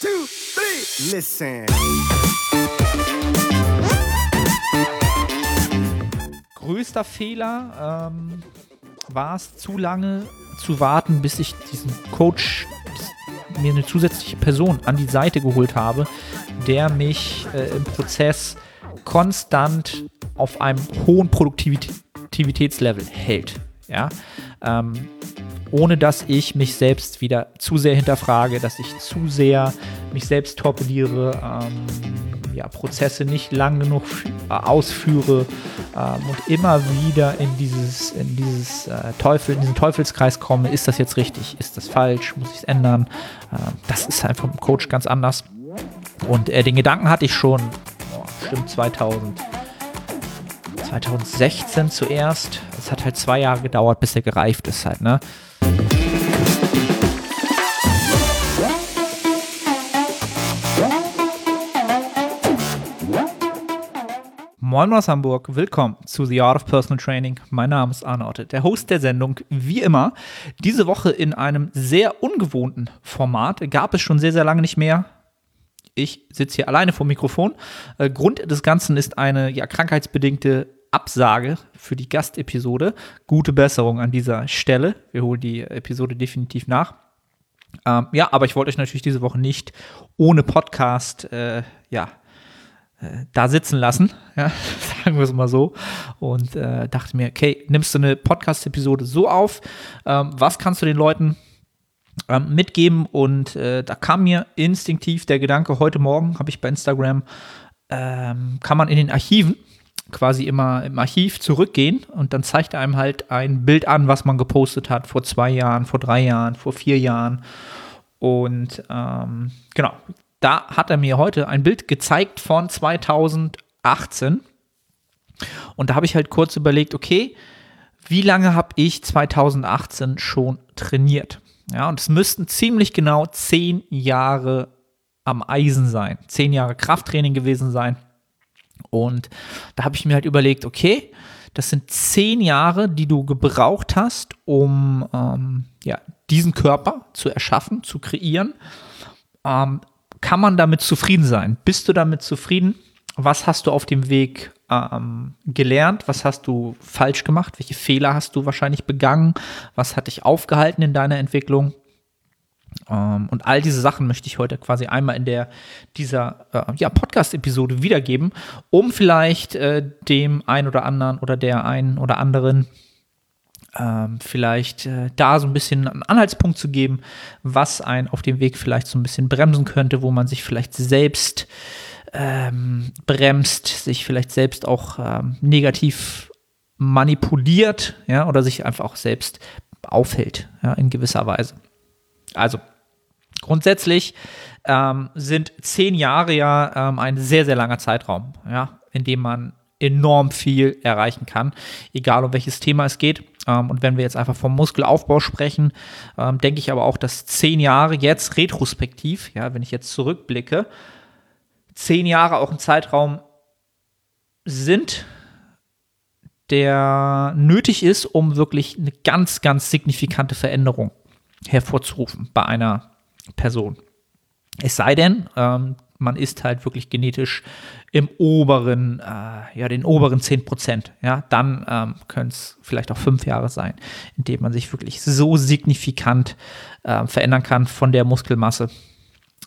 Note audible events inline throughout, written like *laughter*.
two, three. Listen. Größter Fehler ähm, war es, zu lange zu warten, bis ich diesen Coach, mir eine zusätzliche Person an die Seite geholt habe, der mich äh, im Prozess konstant auf einem hohen Produktivitätslevel hält. Ja, ähm, ohne dass ich mich selbst wieder zu sehr hinterfrage, dass ich zu sehr mich selbst torpediere, ähm, ja, Prozesse nicht lang genug äh, ausführe ähm, und immer wieder in dieses, in dieses äh, Teufel, in diesen Teufelskreis komme, ist das jetzt richtig, ist das falsch, muss ich es ändern? Ähm, das ist einfach im Coach ganz anders. Und äh, den Gedanken hatte ich schon, oh, stimmt 2000. 2016 zuerst. Es hat halt zwei Jahre gedauert, bis er gereift ist halt, ne? Moin aus Hamburg, willkommen zu The Art of Personal Training. Mein Name ist Arnold, der Host der Sendung, wie immer. Diese Woche in einem sehr ungewohnten Format, gab es schon sehr, sehr lange nicht mehr. Ich sitze hier alleine vor dem Mikrofon. Äh, Grund des Ganzen ist eine ja, krankheitsbedingte Absage für die Gastepisode. Gute Besserung an dieser Stelle. Wir holen die Episode definitiv nach. Ähm, ja, aber ich wollte euch natürlich diese Woche nicht ohne Podcast äh, ja, da sitzen lassen, *laughs* ja, sagen wir es mal so. Und äh, dachte mir, okay, nimmst du eine Podcast-Episode so auf? Ähm, was kannst du den Leuten ähm, mitgeben? Und äh, da kam mir instinktiv der Gedanke, heute Morgen habe ich bei Instagram, ähm, kann man in den Archiven quasi immer im Archiv zurückgehen und dann zeigt er einem halt ein Bild an, was man gepostet hat vor zwei Jahren, vor drei Jahren, vor vier Jahren. Und ähm, genau, da hat er mir heute ein Bild gezeigt von 2018. Und da habe ich halt kurz überlegt, okay, wie lange habe ich 2018 schon trainiert? Ja, und es müssten ziemlich genau zehn Jahre am Eisen sein, zehn Jahre Krafttraining gewesen sein. Und da habe ich mir halt überlegt, okay, das sind zehn Jahre, die du gebraucht hast, um ähm, ja, diesen Körper zu erschaffen, zu kreieren. Ähm, kann man damit zufrieden sein? Bist du damit zufrieden? Was hast du auf dem Weg ähm, gelernt? Was hast du falsch gemacht? Welche Fehler hast du wahrscheinlich begangen? Was hat dich aufgehalten in deiner Entwicklung? Ähm, und all diese Sachen möchte ich heute quasi einmal in der, dieser äh, ja, Podcast-Episode wiedergeben, um vielleicht äh, dem einen oder anderen oder der einen oder anderen ähm, vielleicht äh, da so ein bisschen einen Anhaltspunkt zu geben, was einen auf dem Weg vielleicht so ein bisschen bremsen könnte, wo man sich vielleicht selbst ähm, bremst, sich vielleicht selbst auch ähm, negativ manipuliert, ja, oder sich einfach auch selbst aufhält, ja, in gewisser Weise. Also, grundsätzlich ähm, sind zehn Jahre ja ähm, ein sehr, sehr langer Zeitraum, ja, in dem man enorm viel erreichen kann, egal um welches Thema es geht. Ähm, und wenn wir jetzt einfach vom Muskelaufbau sprechen, ähm, denke ich aber auch, dass zehn Jahre jetzt retrospektiv, ja, wenn ich jetzt zurückblicke, zehn Jahre auch ein Zeitraum sind, der nötig ist, um wirklich eine ganz, ganz signifikante Veränderung hervorzurufen bei einer Person. Es sei denn, ähm, man ist halt wirklich genetisch im oberen, äh, ja, den oberen 10 Prozent. Ja, dann ähm, können es vielleicht auch fünf Jahre sein, in denen man sich wirklich so signifikant äh, verändern kann von der Muskelmasse,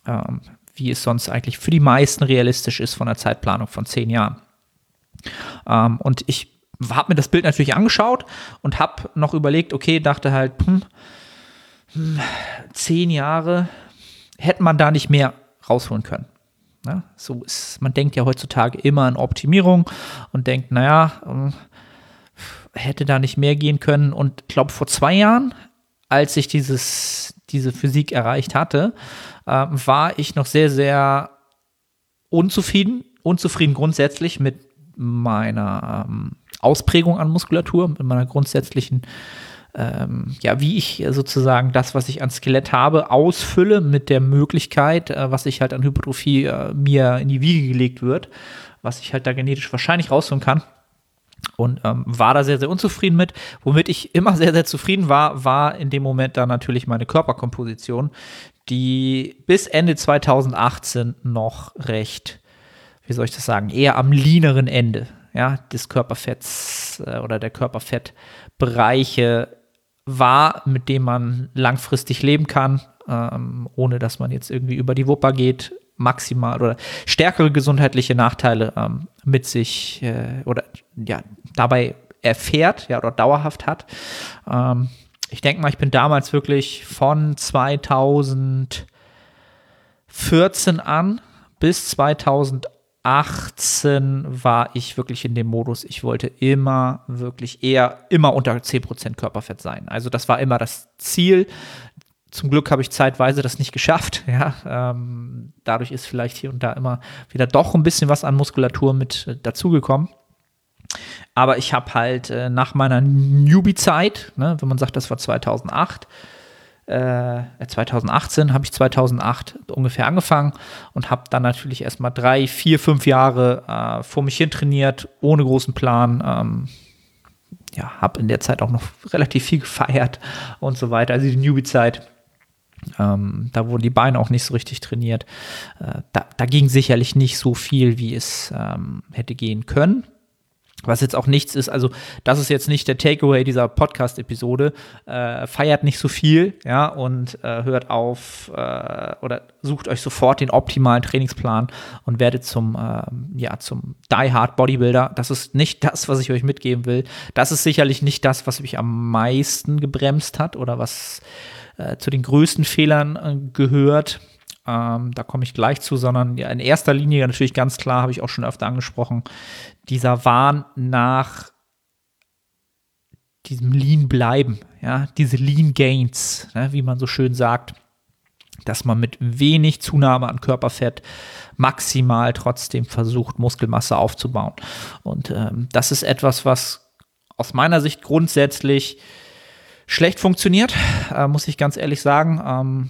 ähm, wie es sonst eigentlich für die meisten realistisch ist von der Zeitplanung von zehn Jahren. Ähm, und ich habe mir das Bild natürlich angeschaut und habe noch überlegt, okay, dachte halt, hm, hm, zehn Jahre, hätte man da nicht mehr rausholen können. Ja, so ist, man denkt ja heutzutage immer an Optimierung und denkt, naja, ähm, hätte da nicht mehr gehen können. Und ich glaube, vor zwei Jahren, als ich dieses, diese Physik erreicht hatte, äh, war ich noch sehr, sehr unzufrieden, unzufrieden grundsätzlich mit meiner ähm, Ausprägung an Muskulatur, mit meiner grundsätzlichen ähm, ja, wie ich sozusagen das, was ich an Skelett habe, ausfülle mit der Möglichkeit, äh, was ich halt an Hypertrophie äh, mir in die Wiege gelegt wird, was ich halt da genetisch wahrscheinlich rausholen kann. Und ähm, war da sehr, sehr unzufrieden mit. Womit ich immer sehr, sehr zufrieden war, war in dem Moment dann natürlich meine Körperkomposition, die bis Ende 2018 noch recht, wie soll ich das sagen, eher am leaneren Ende ja, des Körperfetts äh, oder der Körperfettbereiche war, mit dem man langfristig leben kann, ähm, ohne dass man jetzt irgendwie über die Wupper geht, maximal oder stärkere gesundheitliche Nachteile ähm, mit sich äh, oder ja, dabei erfährt, ja, oder dauerhaft hat. Ähm, ich denke mal, ich bin damals wirklich von 2014 an bis 2018 war ich wirklich in dem Modus, ich wollte immer wirklich eher immer unter 10% Körperfett sein. Also das war immer das Ziel. Zum Glück habe ich zeitweise das nicht *laughs* geschafft. Ja, ähm, dadurch ist vielleicht hier und da immer wieder doch ein bisschen was an Muskulatur mit äh, dazugekommen. Aber ich habe halt äh, nach meiner Newbie-Zeit, ne, wenn man sagt, das war 2008, äh, 2018 habe ich 2008 ungefähr angefangen und habe dann natürlich erstmal drei, vier, fünf Jahre äh, vor mich hin trainiert, ohne großen Plan. Ähm, ja, habe in der Zeit auch noch *laughs* relativ viel gefeiert und so weiter. Also die Newbie-Zeit. Ähm, da wurden die Beine auch nicht so richtig trainiert. Äh, da, da, ging sicherlich nicht so viel, wie es ähm, hätte gehen können. Was jetzt auch nichts ist, also das ist jetzt nicht der Takeaway dieser Podcast-Episode. Äh, feiert nicht so viel, ja, und äh, hört auf äh, oder sucht euch sofort den optimalen Trainingsplan und werdet zum, ähm, ja, zum Die Hard Bodybuilder. Das ist nicht das, was ich euch mitgeben will. Das ist sicherlich nicht das, was mich am meisten gebremst hat oder was äh, zu den größten Fehlern äh, gehört. Ähm, da komme ich gleich zu, sondern ja, in erster Linie natürlich ganz klar, habe ich auch schon öfter angesprochen, dieser Wahn nach diesem Lean bleiben, ja, diese Lean Gains, ne, wie man so schön sagt, dass man mit wenig Zunahme an Körperfett maximal trotzdem versucht, Muskelmasse aufzubauen. Und ähm, das ist etwas, was aus meiner Sicht grundsätzlich schlecht funktioniert, äh, muss ich ganz ehrlich sagen. Ähm,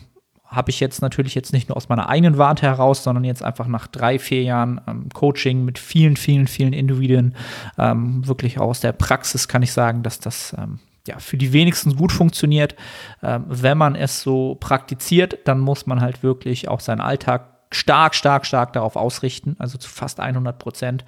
habe ich jetzt natürlich jetzt nicht nur aus meiner eigenen Warte heraus, sondern jetzt einfach nach drei, vier Jahren ähm, Coaching mit vielen, vielen, vielen Individuen, ähm, wirklich aus der Praxis kann ich sagen, dass das ähm, ja, für die wenigsten gut funktioniert. Ähm, wenn man es so praktiziert, dann muss man halt wirklich auch seinen Alltag stark, stark, stark darauf ausrichten, also zu fast 100 Prozent.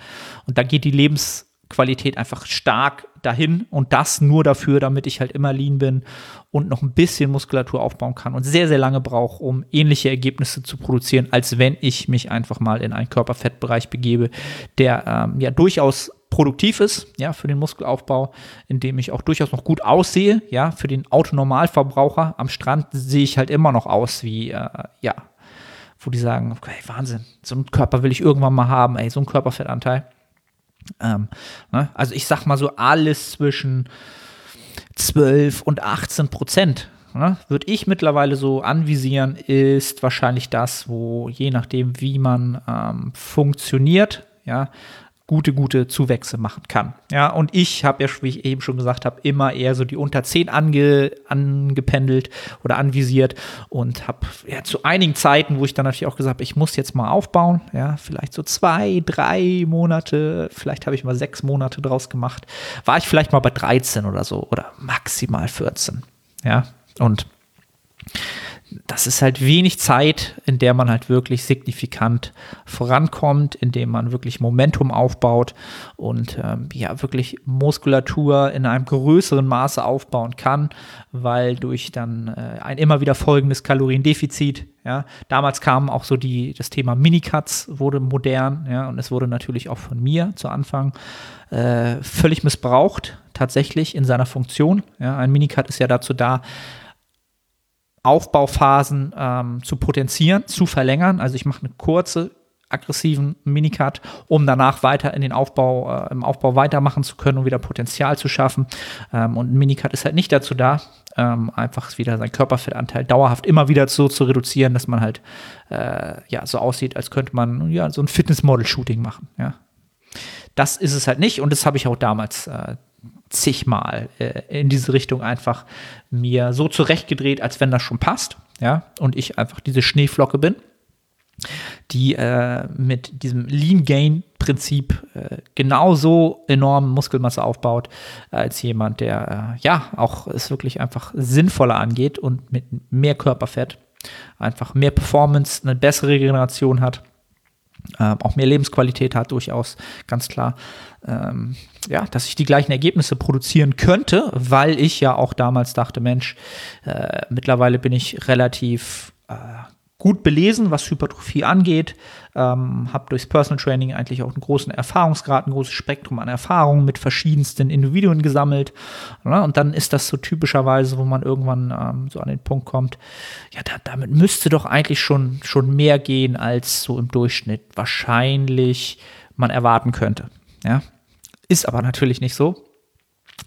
Und da geht die Lebens Qualität einfach stark dahin und das nur dafür, damit ich halt immer lean bin und noch ein bisschen Muskulatur aufbauen kann und sehr, sehr lange brauche, um ähnliche Ergebnisse zu produzieren, als wenn ich mich einfach mal in einen Körperfettbereich begebe, der ähm, ja durchaus produktiv ist, ja, für den Muskelaufbau, in dem ich auch durchaus noch gut aussehe, ja, für den Autonormalverbraucher am Strand sehe ich halt immer noch aus wie, äh, ja, wo die sagen, okay, Wahnsinn, so einen Körper will ich irgendwann mal haben, ey, so ein Körperfettanteil. Ähm, ne? Also ich sag mal so alles zwischen 12 und 18 Prozent. Ne? Würde ich mittlerweile so anvisieren, ist wahrscheinlich das, wo je nachdem, wie man ähm, funktioniert, ja, gute, gute Zuwächse machen kann. Ja, und ich habe ja, wie ich eben schon gesagt habe, immer eher so die unter 10 ange, angependelt oder anvisiert und habe ja zu einigen Zeiten, wo ich dann natürlich auch gesagt habe, ich muss jetzt mal aufbauen, ja, vielleicht so zwei, drei Monate, vielleicht habe ich mal sechs Monate draus gemacht, war ich vielleicht mal bei 13 oder so oder maximal 14. Ja, und das ist halt wenig Zeit, in der man halt wirklich signifikant vorankommt, in dem man wirklich Momentum aufbaut und ähm, ja wirklich Muskulatur in einem größeren Maße aufbauen kann, weil durch dann äh, ein immer wieder folgendes Kaloriendefizit, ja, damals kam auch so die, das Thema Minicuts wurde modern, ja, und es wurde natürlich auch von mir zu Anfang äh, völlig missbraucht, tatsächlich in seiner Funktion. Ja, ein Minicut ist ja dazu da, Aufbauphasen ähm, zu potenzieren, zu verlängern. Also ich mache eine kurze, aggressiven Minicut, um danach weiter in den Aufbau, äh, im Aufbau weitermachen zu können und wieder Potenzial zu schaffen. Ähm, und ein Minicut ist halt nicht dazu da, ähm, einfach wieder seinen Körperfettanteil dauerhaft immer wieder so zu reduzieren, dass man halt äh, ja so aussieht, als könnte man ja so ein Fitnessmodel-Shooting machen. Ja. Das ist es halt nicht und das habe ich auch damals äh, zigmal äh, in diese Richtung einfach mir so zurechtgedreht, als wenn das schon passt. Ja, und ich einfach diese Schneeflocke bin, die äh, mit diesem Lean Gain Prinzip äh, genauso enorm Muskelmasse aufbaut, als jemand, der äh, ja auch es wirklich einfach sinnvoller angeht und mit mehr Körperfett einfach mehr Performance, eine bessere Regeneration hat. Ähm, auch mehr Lebensqualität hat, durchaus ganz klar. Ähm, ja, dass ich die gleichen Ergebnisse produzieren könnte, weil ich ja auch damals dachte, Mensch, äh, mittlerweile bin ich relativ äh, gut belesen, was Hypertrophie angeht, ähm, habe durchs Personal Training eigentlich auch einen großen Erfahrungsgrad, ein großes Spektrum an Erfahrungen mit verschiedensten Individuen gesammelt. Ja, und dann ist das so typischerweise, wo man irgendwann ähm, so an den Punkt kommt, ja, da, damit müsste doch eigentlich schon, schon mehr gehen, als so im Durchschnitt wahrscheinlich man erwarten könnte. Ja, ist aber natürlich nicht so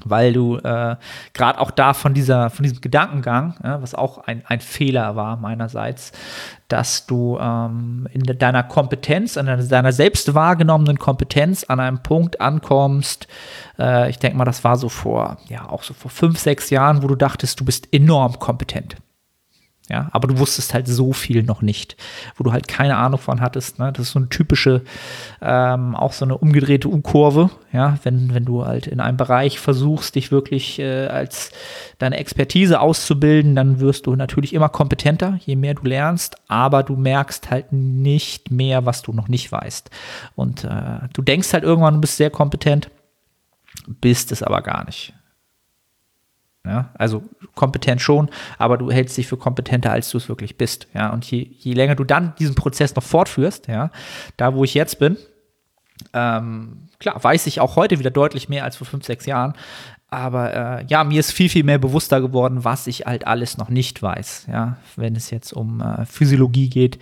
weil du äh, gerade auch da von dieser von diesem Gedankengang, ja, was auch ein, ein Fehler war meinerseits, dass du ähm, in deiner Kompetenz, in deiner selbst wahrgenommenen Kompetenz an einem Punkt ankommst. Äh, ich denke mal, das war so vor ja auch so vor fünf sechs Jahren, wo du dachtest, du bist enorm kompetent. Ja, aber du wusstest halt so viel noch nicht, wo du halt keine Ahnung von hattest. Ne? Das ist so eine typische, ähm, auch so eine umgedrehte U-Kurve. Ja, wenn, wenn du halt in einem Bereich versuchst, dich wirklich äh, als deine Expertise auszubilden, dann wirst du natürlich immer kompetenter, je mehr du lernst, aber du merkst halt nicht mehr, was du noch nicht weißt. Und äh, du denkst halt irgendwann, du bist sehr kompetent, bist es aber gar nicht. Ja, also kompetent schon, aber du hältst dich für kompetenter, als du es wirklich bist. Ja, und je, je länger du dann diesen Prozess noch fortführst, ja, da wo ich jetzt bin, ähm, klar, weiß ich auch heute wieder deutlich mehr als vor fünf, sechs Jahren. Aber äh, ja, mir ist viel, viel mehr bewusster geworden, was ich halt alles noch nicht weiß. Ja, wenn es jetzt um äh, Physiologie geht,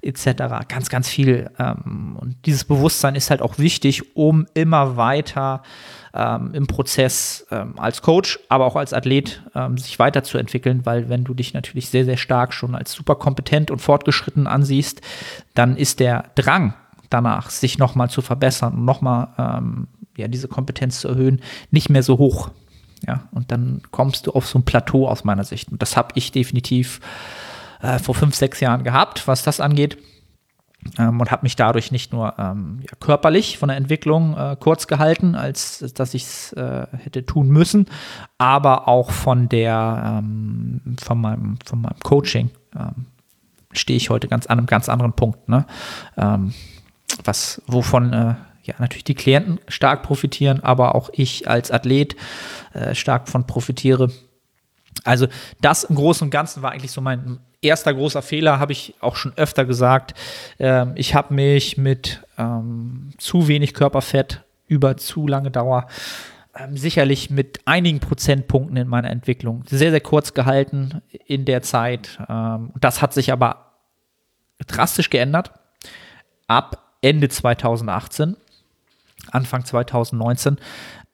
etc. Ganz, ganz viel. Ähm, und dieses Bewusstsein ist halt auch wichtig, um immer weiter ähm, im Prozess ähm, als Coach, aber auch als Athlet ähm, sich weiterzuentwickeln, weil wenn du dich natürlich sehr, sehr stark schon als super kompetent und fortgeschritten ansiehst, dann ist der Drang danach, sich nochmal zu verbessern und nochmal ähm, ja, diese Kompetenz zu erhöhen, nicht mehr so hoch. Ja, und dann kommst du auf so ein Plateau aus meiner Sicht. Und das habe ich definitiv äh, vor fünf, sechs Jahren gehabt, was das angeht. Ähm, und habe mich dadurch nicht nur ähm, ja, körperlich von der Entwicklung äh, kurz gehalten, als dass ich es äh, hätte tun müssen, aber auch von der ähm, von meinem von meinem Coaching ähm, stehe ich heute ganz an einem ganz anderen Punkt. Ne? Ähm, was wovon äh, ja, natürlich die Klienten stark profitieren, aber auch ich als Athlet äh, stark von profitiere. Also das im Großen und Ganzen war eigentlich so mein erster großer Fehler, habe ich auch schon öfter gesagt. Ähm, ich habe mich mit ähm, zu wenig Körperfett über zu lange Dauer ähm, sicherlich mit einigen Prozentpunkten in meiner Entwicklung sehr, sehr kurz gehalten in der Zeit. Ähm, das hat sich aber drastisch geändert. Ab Ende 2018 Anfang 2019,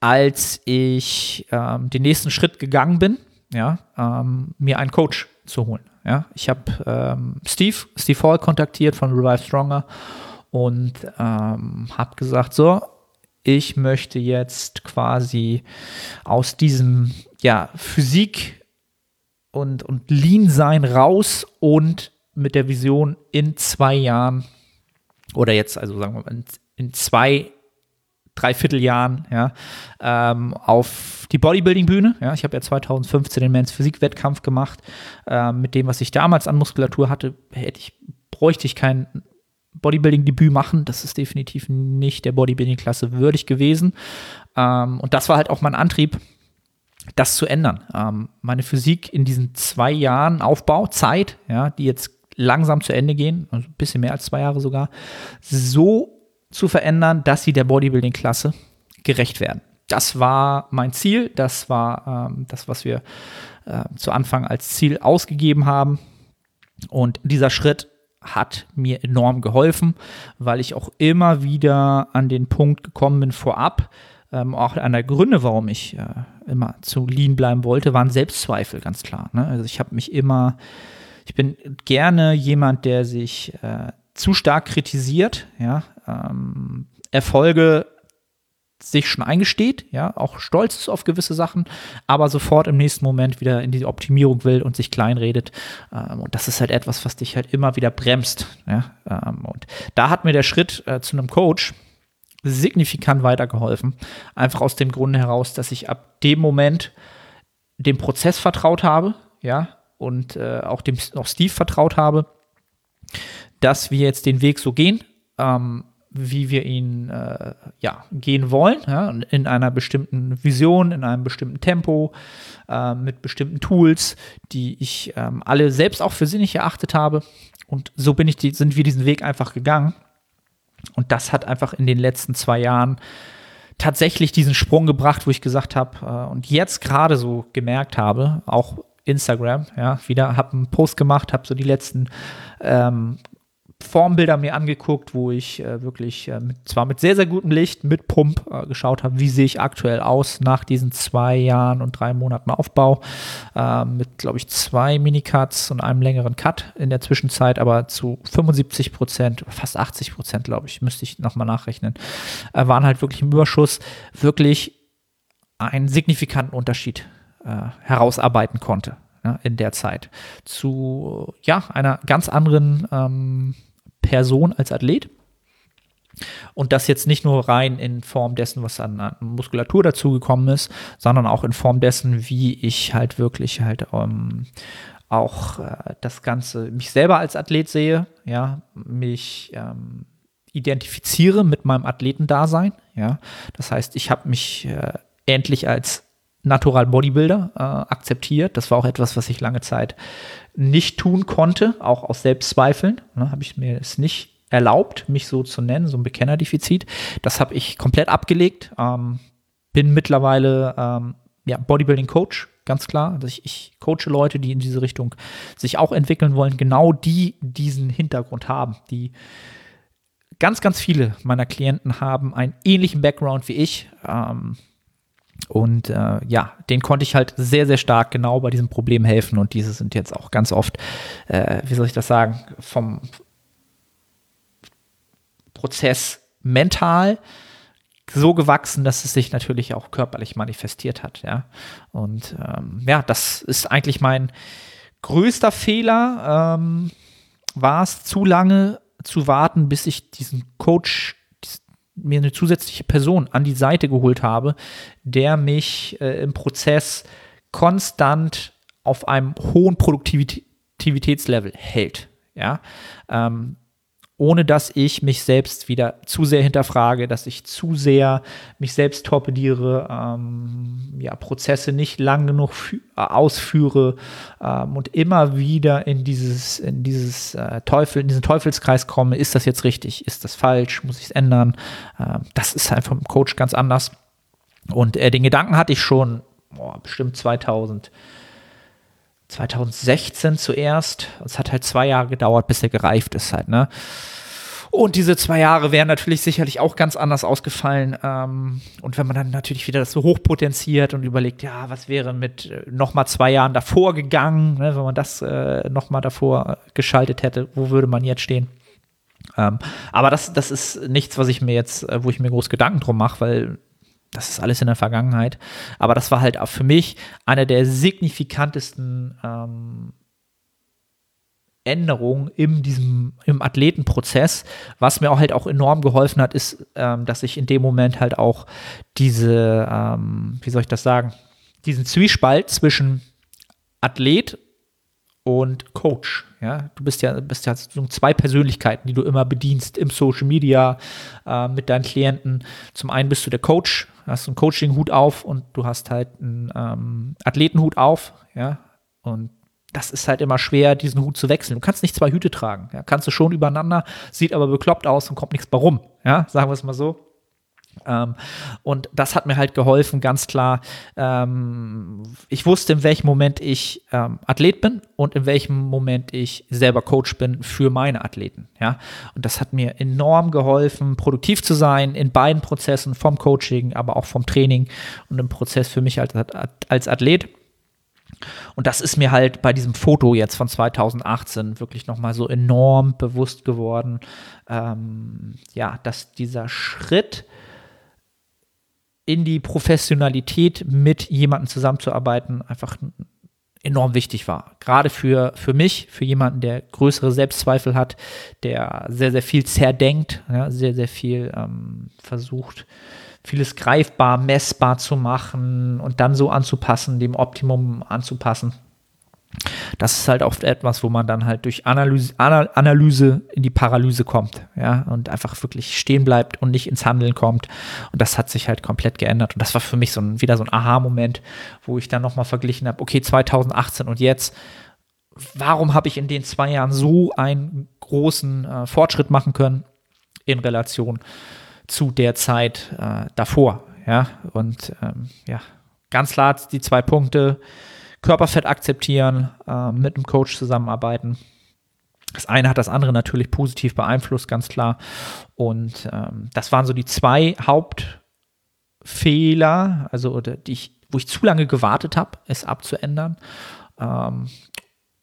als ich ähm, den nächsten Schritt gegangen bin, ja, ähm, mir einen Coach zu holen. Ja, ich habe ähm, Steve, Steve Hall kontaktiert von Revive Stronger und ähm, habe gesagt, so, ich möchte jetzt quasi aus diesem ja, Physik und, und Lean sein raus und mit der Vision in zwei Jahren oder jetzt, also sagen wir mal, in, in zwei Dreivierteljahren ja, ähm, auf die Bodybuilding-Bühne. Ja, ich habe ja 2015 den Men's Physik-Wettkampf gemacht. Ähm, mit dem, was ich damals an Muskulatur hatte, hätte ich, bräuchte ich kein Bodybuilding-Debüt machen. Das ist definitiv nicht der Bodybuilding-Klasse würdig gewesen. Ähm, und das war halt auch mein Antrieb, das zu ändern. Ähm, meine Physik in diesen zwei Jahren Aufbau, Zeit, ja, die jetzt langsam zu Ende gehen, also ein bisschen mehr als zwei Jahre sogar, so zu verändern, dass sie der Bodybuilding-Klasse gerecht werden. Das war mein Ziel, das war ähm, das, was wir äh, zu Anfang als Ziel ausgegeben haben. Und dieser Schritt hat mir enorm geholfen, weil ich auch immer wieder an den Punkt gekommen bin vorab. Ähm, auch einer der Gründe, warum ich äh, immer zu lean bleiben wollte, waren Selbstzweifel, ganz klar. Ne? Also ich habe mich immer, ich bin gerne jemand, der sich äh, zu stark kritisiert, ja, ähm, Erfolge sich schon eingesteht, ja, auch stolz ist auf gewisse Sachen, aber sofort im nächsten Moment wieder in die Optimierung will und sich kleinredet. Ähm, und das ist halt etwas, was dich halt immer wieder bremst. Ja? Ähm, und da hat mir der Schritt äh, zu einem Coach signifikant weitergeholfen. Einfach aus dem Grunde heraus, dass ich ab dem Moment dem Prozess vertraut habe, ja, und äh, auch dem auch Steve vertraut habe, dass wir jetzt den Weg so gehen, ähm, wie wir ihn äh, ja, gehen wollen, ja, in einer bestimmten Vision, in einem bestimmten Tempo, äh, mit bestimmten Tools, die ich ähm, alle selbst auch für sinnig erachtet habe. Und so bin ich die, sind wir diesen Weg einfach gegangen. Und das hat einfach in den letzten zwei Jahren tatsächlich diesen Sprung gebracht, wo ich gesagt habe äh, und jetzt gerade so gemerkt habe, auch Instagram, ja, wieder habe einen Post gemacht, habe so die letzten ähm, Formbilder mir angeguckt, wo ich äh, wirklich äh, mit, zwar mit sehr, sehr gutem Licht, mit Pump äh, geschaut habe, wie sehe ich aktuell aus nach diesen zwei Jahren und drei Monaten Aufbau. Äh, mit, glaube ich, zwei Minicuts und einem längeren Cut in der Zwischenzeit, aber zu 75 Prozent, fast 80 Prozent, glaube ich, müsste ich nochmal nachrechnen, äh, waren halt wirklich im Überschuss, wirklich einen signifikanten Unterschied äh, herausarbeiten konnte in der Zeit zu ja, einer ganz anderen ähm, Person als Athlet. Und das jetzt nicht nur rein in Form dessen, was an, Muskulatur dazugekommen ist, sondern auch in Form dessen, wie ich halt wirklich halt ähm, auch äh, das Ganze, mich selber als Athlet sehe, ja, mich ähm, identifiziere mit meinem Athletendasein, ja. Das heißt, ich habe mich äh, endlich als Natural Bodybuilder äh, akzeptiert. Das war auch etwas, was ich lange Zeit nicht tun konnte, auch aus Selbstzweifeln. Ne, habe ich mir es nicht erlaubt, mich so zu nennen, so ein Bekennerdefizit. Das habe ich komplett abgelegt. Ähm, bin mittlerweile ähm, ja, Bodybuilding-Coach, ganz klar. Also ich, ich coache Leute, die in diese Richtung sich auch entwickeln wollen, genau die diesen Hintergrund haben, die ganz, ganz viele meiner Klienten haben einen ähnlichen Background wie ich. Ähm, und äh, ja, den konnte ich halt sehr, sehr stark genau bei diesem Problem helfen. Und diese sind jetzt auch ganz oft, äh, wie soll ich das sagen, vom Prozess mental so gewachsen, dass es sich natürlich auch körperlich manifestiert hat. Ja, und ähm, ja, das ist eigentlich mein größter Fehler. Ähm, war es zu lange zu warten, bis ich diesen Coach mir eine zusätzliche Person an die Seite geholt habe, der mich äh, im Prozess konstant auf einem hohen Produktivitätslevel hält. Ja, ähm, ohne dass ich mich selbst wieder zu sehr hinterfrage, dass ich zu sehr mich selbst torpediere, ähm, ja, Prozesse nicht lang genug äh, ausführe ähm, und immer wieder in dieses, in dieses äh, Teufel, in diesen Teufelskreis komme, ist das jetzt richtig, ist das falsch, muss ich es ändern? Ähm, das ist einfach im Coach ganz anders. Und äh, den Gedanken hatte ich schon boah, bestimmt 2000. 2016 zuerst. Es hat halt zwei Jahre gedauert, bis er gereift ist halt, ne? Und diese zwei Jahre wären natürlich sicherlich auch ganz anders ausgefallen. Ähm, und wenn man dann natürlich wieder das so hochpotenziert und überlegt, ja, was wäre mit äh, noch mal zwei Jahren davor gegangen, ne, wenn man das äh, noch mal davor geschaltet hätte, wo würde man jetzt stehen? Ähm, aber das, das ist nichts, was ich mir jetzt, äh, wo ich mir groß Gedanken drum mache, weil das ist alles in der Vergangenheit. Aber das war halt auch für mich einer der signifikantesten ähm, Änderungen in diesem im Athletenprozess. Was mir auch halt auch enorm geholfen hat, ist, ähm, dass ich in dem Moment halt auch diese, ähm, wie soll ich das sagen, diesen Zwiespalt zwischen Athlet und Coach. Ja, du bist ja, bist ja zwei Persönlichkeiten, die du immer bedienst im Social Media äh, mit deinen Klienten. Zum einen bist du der Coach, hast einen Coaching-Hut auf und du hast halt einen ähm, Athletenhut auf, ja. Und das ist halt immer schwer, diesen Hut zu wechseln. Du kannst nicht zwei Hüte tragen. Ja, kannst du schon übereinander, sieht aber bekloppt aus und kommt nichts bei rum. Ja, sagen wir es mal so. Ähm, und das hat mir halt geholfen, ganz klar. Ähm, ich wusste, in welchem Moment ich ähm, Athlet bin und in welchem Moment ich selber Coach bin für meine Athleten. Ja, und das hat mir enorm geholfen, produktiv zu sein in beiden Prozessen, vom Coaching, aber auch vom Training und im Prozess für mich als, als Athlet. Und das ist mir halt bei diesem Foto jetzt von 2018 wirklich nochmal so enorm bewusst geworden, ähm, ja, dass dieser Schritt in die Professionalität mit jemandem zusammenzuarbeiten einfach enorm wichtig war. Gerade für, für mich, für jemanden, der größere Selbstzweifel hat, der sehr, sehr viel zerdenkt, ja, sehr, sehr viel ähm, versucht, vieles greifbar, messbar zu machen und dann so anzupassen, dem Optimum anzupassen. Das ist halt oft etwas, wo man dann halt durch Analyse, Analyse in die Paralyse kommt, ja, und einfach wirklich stehen bleibt und nicht ins Handeln kommt. Und das hat sich halt komplett geändert. Und das war für mich so ein, wieder so ein Aha-Moment, wo ich dann nochmal verglichen habe, okay, 2018 und jetzt, warum habe ich in den zwei Jahren so einen großen äh, Fortschritt machen können in Relation zu der Zeit äh, davor, ja, und ähm, ja, ganz klar die zwei Punkte, Körperfett akzeptieren, äh, mit einem Coach zusammenarbeiten. Das eine hat das andere natürlich positiv beeinflusst, ganz klar. Und ähm, das waren so die zwei Hauptfehler, also die ich, wo ich zu lange gewartet habe, es abzuändern. Ähm,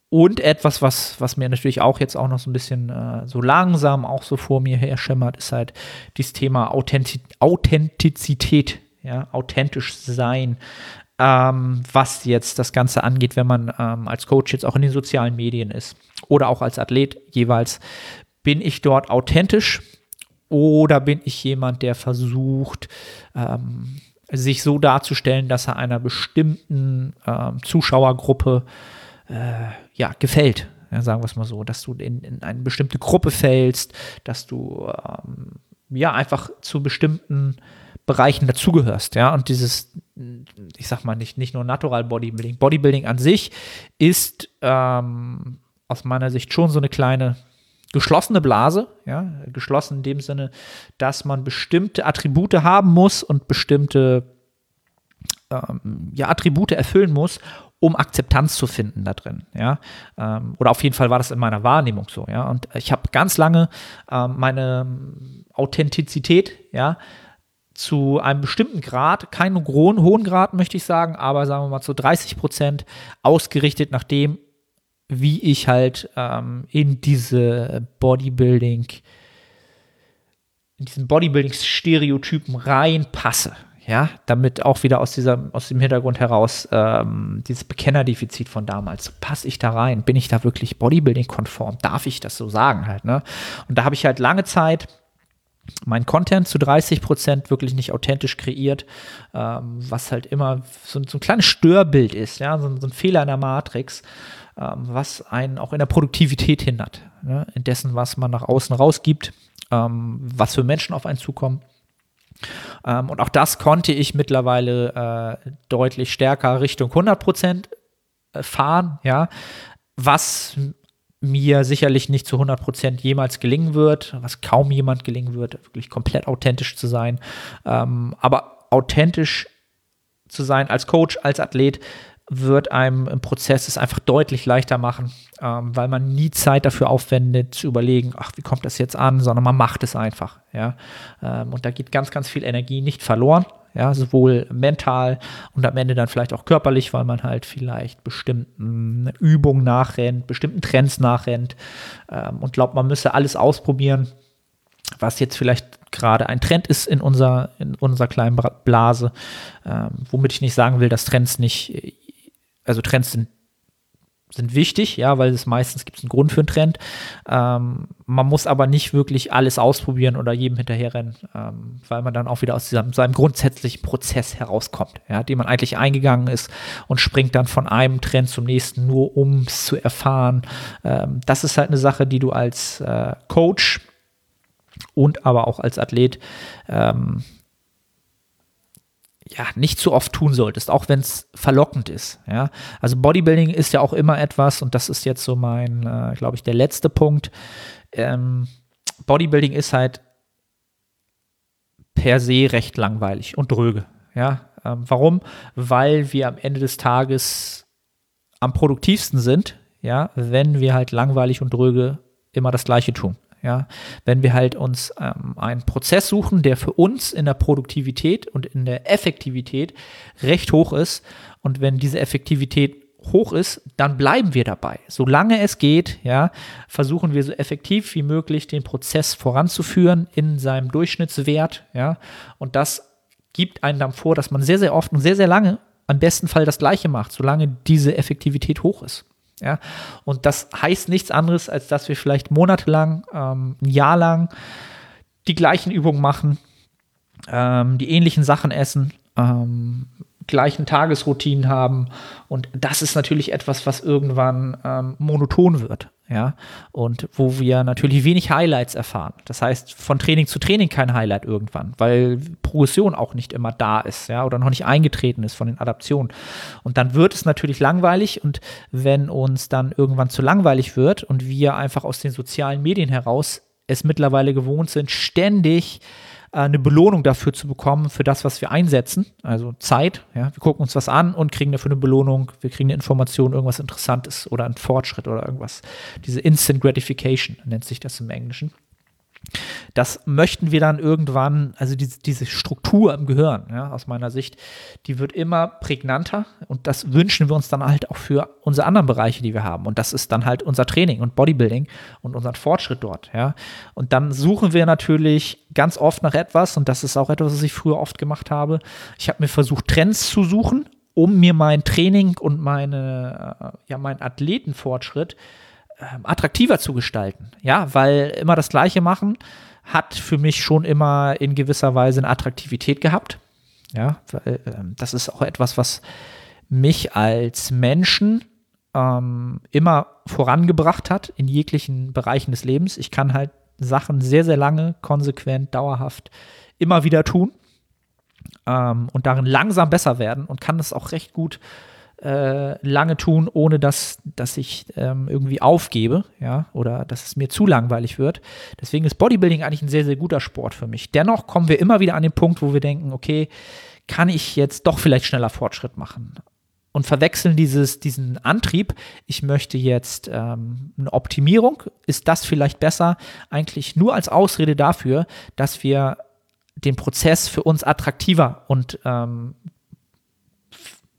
und etwas, was, was mir natürlich auch jetzt auch noch so ein bisschen äh, so langsam auch so vor mir her schimmert, ist halt dieses Thema Authentiz Authentizität, ja, authentisch sein ähm, was jetzt das Ganze angeht, wenn man ähm, als Coach jetzt auch in den sozialen Medien ist oder auch als Athlet jeweils. Bin ich dort authentisch oder bin ich jemand, der versucht, ähm, sich so darzustellen, dass er einer bestimmten ähm, Zuschauergruppe äh, ja, gefällt? Ja, sagen wir es mal so, dass du in, in eine bestimmte Gruppe fällst, dass du ähm, ja einfach zu bestimmten Bereichen dazugehörst, ja, und dieses, ich sag mal nicht, nicht nur Natural Bodybuilding, Bodybuilding an sich ist ähm, aus meiner Sicht schon so eine kleine geschlossene Blase, ja, geschlossen in dem Sinne, dass man bestimmte Attribute haben muss und bestimmte ähm, ja, Attribute erfüllen muss, um Akzeptanz zu finden da drin, ja. Ähm, oder auf jeden Fall war das in meiner Wahrnehmung so, ja. Und ich habe ganz lange ähm, meine Authentizität, ja, zu einem bestimmten Grad, keinen hohen, Grad möchte ich sagen, aber sagen wir mal zu 30 Prozent ausgerichtet nach dem, wie ich halt ähm, in diese Bodybuilding, in diesen Bodybuilding-Stereotypen reinpasse. Ja, damit auch wieder aus, dieser, aus dem Hintergrund heraus ähm, dieses Bekennerdefizit von damals, passe ich da rein? Bin ich da wirklich Bodybuilding-konform? Darf ich das so sagen halt, ne? Und da habe ich halt lange Zeit mein Content zu 30 Prozent wirklich nicht authentisch kreiert, ähm, was halt immer so, so, ein kleines Störbild ist, ja, so, so ein Fehler in der Matrix, ähm, was einen auch in der Produktivität hindert, ne? in dessen, was man nach außen rausgibt, ähm, was für Menschen auf einen zukommen. Ähm, und auch das konnte ich mittlerweile äh, deutlich stärker Richtung 100 Prozent äh, fahren, ja, was mir sicherlich nicht zu 100% jemals gelingen wird, was kaum jemand gelingen wird, wirklich komplett authentisch zu sein. Ähm, aber authentisch zu sein als Coach, als Athlet, wird einem im Prozess es einfach deutlich leichter machen, ähm, weil man nie Zeit dafür aufwendet, zu überlegen, ach, wie kommt das jetzt an, sondern man macht es einfach. Ja? Ähm, und da geht ganz, ganz viel Energie nicht verloren ja, sowohl mental und am Ende dann vielleicht auch körperlich, weil man halt vielleicht bestimmten Übungen nachrennt, bestimmten Trends nachrennt ähm, und glaubt, man müsse alles ausprobieren, was jetzt vielleicht gerade ein Trend ist in unserer, in unserer kleinen Blase, ähm, womit ich nicht sagen will, dass Trends nicht, also Trends sind sind wichtig, ja, weil es meistens gibt einen Grund für einen Trend. Ähm, man muss aber nicht wirklich alles ausprobieren oder jedem hinterherrennen, ähm, weil man dann auch wieder aus diesem, seinem grundsätzlichen Prozess herauskommt, ja, den man eigentlich eingegangen ist und springt dann von einem Trend zum nächsten, nur um es zu erfahren. Ähm, das ist halt eine Sache, die du als äh, Coach und aber auch als Athlet ähm, ja, nicht zu oft tun solltest, auch wenn es verlockend ist. Ja? Also Bodybuilding ist ja auch immer etwas, und das ist jetzt so mein, äh, glaube ich, der letzte Punkt. Ähm, Bodybuilding ist halt per se recht langweilig und dröge. Ja? Ähm, warum? Weil wir am Ende des Tages am produktivsten sind, ja, wenn wir halt langweilig und dröge immer das Gleiche tun. Ja, wenn wir halt uns ähm, einen Prozess suchen, der für uns in der Produktivität und in der Effektivität recht hoch ist und wenn diese Effektivität hoch ist, dann bleiben wir dabei. Solange es geht, ja, versuchen wir so effektiv wie möglich den Prozess voranzuführen in seinem Durchschnittswert, ja, und das gibt einen dann vor, dass man sehr, sehr oft und sehr, sehr lange am besten Fall das Gleiche macht, solange diese Effektivität hoch ist. Ja? Und das heißt nichts anderes, als dass wir vielleicht monatelang, ähm, ein Jahr lang die gleichen Übungen machen, ähm, die ähnlichen Sachen essen, ähm, gleichen Tagesroutinen haben. Und das ist natürlich etwas, was irgendwann ähm, monoton wird. Ja, und wo wir natürlich wenig Highlights erfahren. Das heißt, von Training zu Training kein Highlight irgendwann, weil Progression auch nicht immer da ist, ja, oder noch nicht eingetreten ist von den Adaptionen. Und dann wird es natürlich langweilig und wenn uns dann irgendwann zu langweilig wird und wir einfach aus den sozialen Medien heraus es mittlerweile gewohnt sind, ständig äh, eine Belohnung dafür zu bekommen, für das, was wir einsetzen. Also Zeit. Ja? Wir gucken uns was an und kriegen dafür eine Belohnung. Wir kriegen eine Information, irgendwas Interessantes oder einen Fortschritt oder irgendwas. Diese Instant Gratification nennt sich das im Englischen. Das möchten wir dann irgendwann, also diese, diese Struktur im Gehirn, ja, aus meiner Sicht, die wird immer prägnanter und das wünschen wir uns dann halt auch für unsere anderen Bereiche, die wir haben. Und das ist dann halt unser Training und Bodybuilding und unseren Fortschritt dort, ja. Und dann suchen wir natürlich ganz oft nach etwas, und das ist auch etwas, was ich früher oft gemacht habe. Ich habe mir versucht, Trends zu suchen, um mir mein Training und meine, äh, ja, meinen Athletenfortschritt ähm, attraktiver zu gestalten. Ja, weil immer das Gleiche machen hat für mich schon immer in gewisser Weise eine Attraktivität gehabt. Ja, weil, äh, das ist auch etwas, was mich als Menschen ähm, immer vorangebracht hat in jeglichen Bereichen des Lebens. Ich kann halt Sachen sehr, sehr lange, konsequent, dauerhaft immer wieder tun ähm, und darin langsam besser werden und kann das auch recht gut äh, lange tun, ohne dass, dass ich ähm, irgendwie aufgebe, ja, oder dass es mir zu langweilig wird. Deswegen ist Bodybuilding eigentlich ein sehr, sehr guter Sport für mich. Dennoch kommen wir immer wieder an den Punkt, wo wir denken, okay, kann ich jetzt doch vielleicht schneller Fortschritt machen? Und verwechseln dieses, diesen Antrieb, ich möchte jetzt ähm, eine Optimierung, ist das vielleicht besser, eigentlich nur als Ausrede dafür, dass wir den Prozess für uns attraktiver und ähm,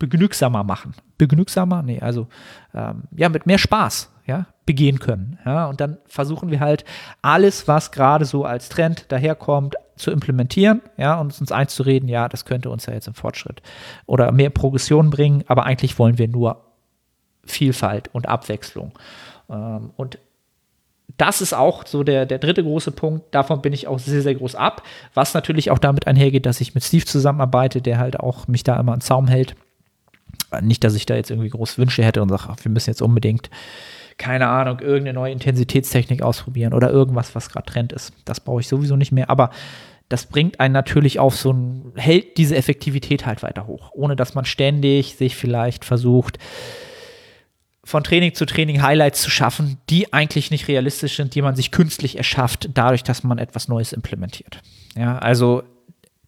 begnügsamer machen. Begnügsamer? Nee, also ähm, ja, mit mehr Spaß ja, begehen können. Ja, und dann versuchen wir halt alles, was gerade so als Trend daherkommt, zu implementieren, ja, und uns einzureden, ja, das könnte uns ja jetzt im Fortschritt oder mehr Progression bringen, aber eigentlich wollen wir nur Vielfalt und Abwechslung. Ähm, und das ist auch so der, der dritte große Punkt. Davon bin ich auch sehr, sehr groß ab. Was natürlich auch damit einhergeht, dass ich mit Steve zusammenarbeite, der halt auch mich da immer an Zaum hält nicht, dass ich da jetzt irgendwie groß Wünsche hätte und sage, wir müssen jetzt unbedingt, keine Ahnung, irgendeine neue Intensitätstechnik ausprobieren oder irgendwas, was gerade Trend ist. Das brauche ich sowieso nicht mehr. Aber das bringt einen natürlich auf so ein, hält diese Effektivität halt weiter hoch, ohne dass man ständig sich vielleicht versucht, von Training zu Training Highlights zu schaffen, die eigentlich nicht realistisch sind, die man sich künstlich erschafft, dadurch, dass man etwas Neues implementiert. Ja, also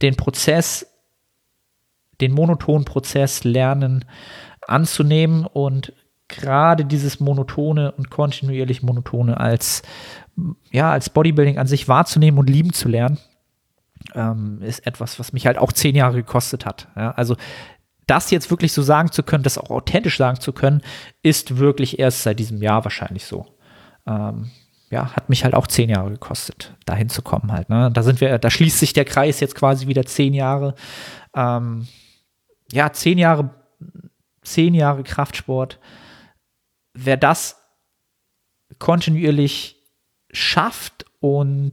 den Prozess den monotonen Prozess lernen anzunehmen und gerade dieses monotone und kontinuierlich monotone als ja als Bodybuilding an sich wahrzunehmen und lieben zu lernen ähm, ist etwas, was mich halt auch zehn Jahre gekostet hat. Ja, also das jetzt wirklich so sagen zu können, das auch authentisch sagen zu können, ist wirklich erst seit diesem Jahr wahrscheinlich so. Ähm, ja, hat mich halt auch zehn Jahre gekostet, dahin zu kommen halt. Ne? Da sind wir, da schließt sich der Kreis jetzt quasi wieder zehn Jahre. Ähm, ja, zehn Jahre, zehn Jahre Kraftsport, wer das kontinuierlich schafft und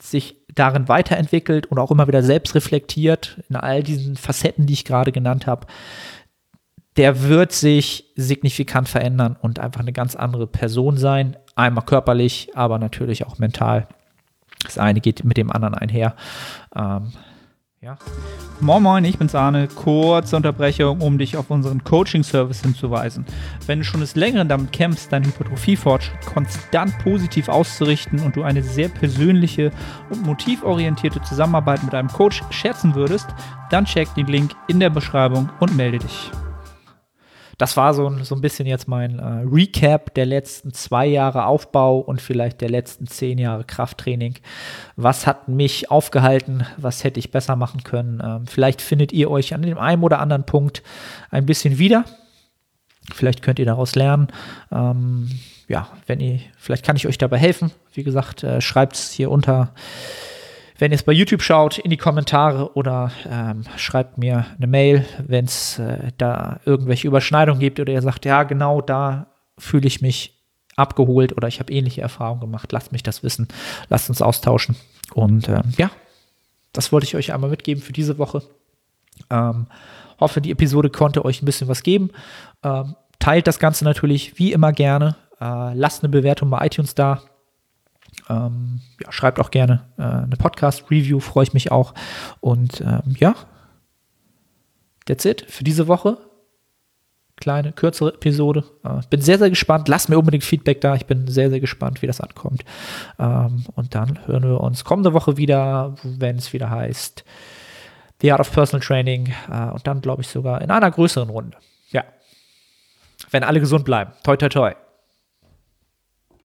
sich darin weiterentwickelt und auch immer wieder selbst reflektiert in all diesen Facetten, die ich gerade genannt habe, der wird sich signifikant verändern und einfach eine ganz andere Person sein. Einmal körperlich, aber natürlich auch mental. Das eine geht mit dem anderen einher. Ähm, ja. Moin Moin, ich bin's Arne. Kurze Unterbrechung, um dich auf unseren Coaching-Service hinzuweisen. Wenn du schon des Längeren damit kämpfst, deinen Hypertrophie-Fortschritt konstant positiv auszurichten und du eine sehr persönliche und motivorientierte Zusammenarbeit mit einem Coach schätzen würdest, dann check den Link in der Beschreibung und melde dich das war so, so ein bisschen jetzt mein äh, Recap der letzten zwei Jahre Aufbau und vielleicht der letzten zehn Jahre Krafttraining. Was hat mich aufgehalten? Was hätte ich besser machen können? Ähm, vielleicht findet ihr euch an dem einen oder anderen Punkt ein bisschen wieder. Vielleicht könnt ihr daraus lernen. Ähm, ja, wenn ihr, vielleicht kann ich euch dabei helfen. Wie gesagt, äh, schreibt es hier unter wenn ihr es bei YouTube schaut, in die Kommentare oder ähm, schreibt mir eine Mail, wenn es äh, da irgendwelche Überschneidungen gibt oder ihr sagt, ja, genau da fühle ich mich abgeholt oder ich habe ähnliche Erfahrungen gemacht. Lasst mich das wissen. Lasst uns austauschen. Und ähm, ja, das wollte ich euch einmal mitgeben für diese Woche. Ähm, hoffe, die Episode konnte euch ein bisschen was geben. Ähm, teilt das Ganze natürlich wie immer gerne. Äh, lasst eine Bewertung bei iTunes da. Ähm, ja, schreibt auch gerne äh, eine Podcast-Review, freue ich mich auch. Und ähm, ja, that's it für diese Woche. Kleine, kürzere Episode. Äh, bin sehr, sehr gespannt. Lasst mir unbedingt Feedback da. Ich bin sehr, sehr gespannt, wie das ankommt. Ähm, und dann hören wir uns kommende Woche wieder, wenn es wieder heißt The Art of Personal Training. Äh, und dann, glaube ich, sogar in einer größeren Runde. Ja. Wenn alle gesund bleiben. Toi, toi, toi.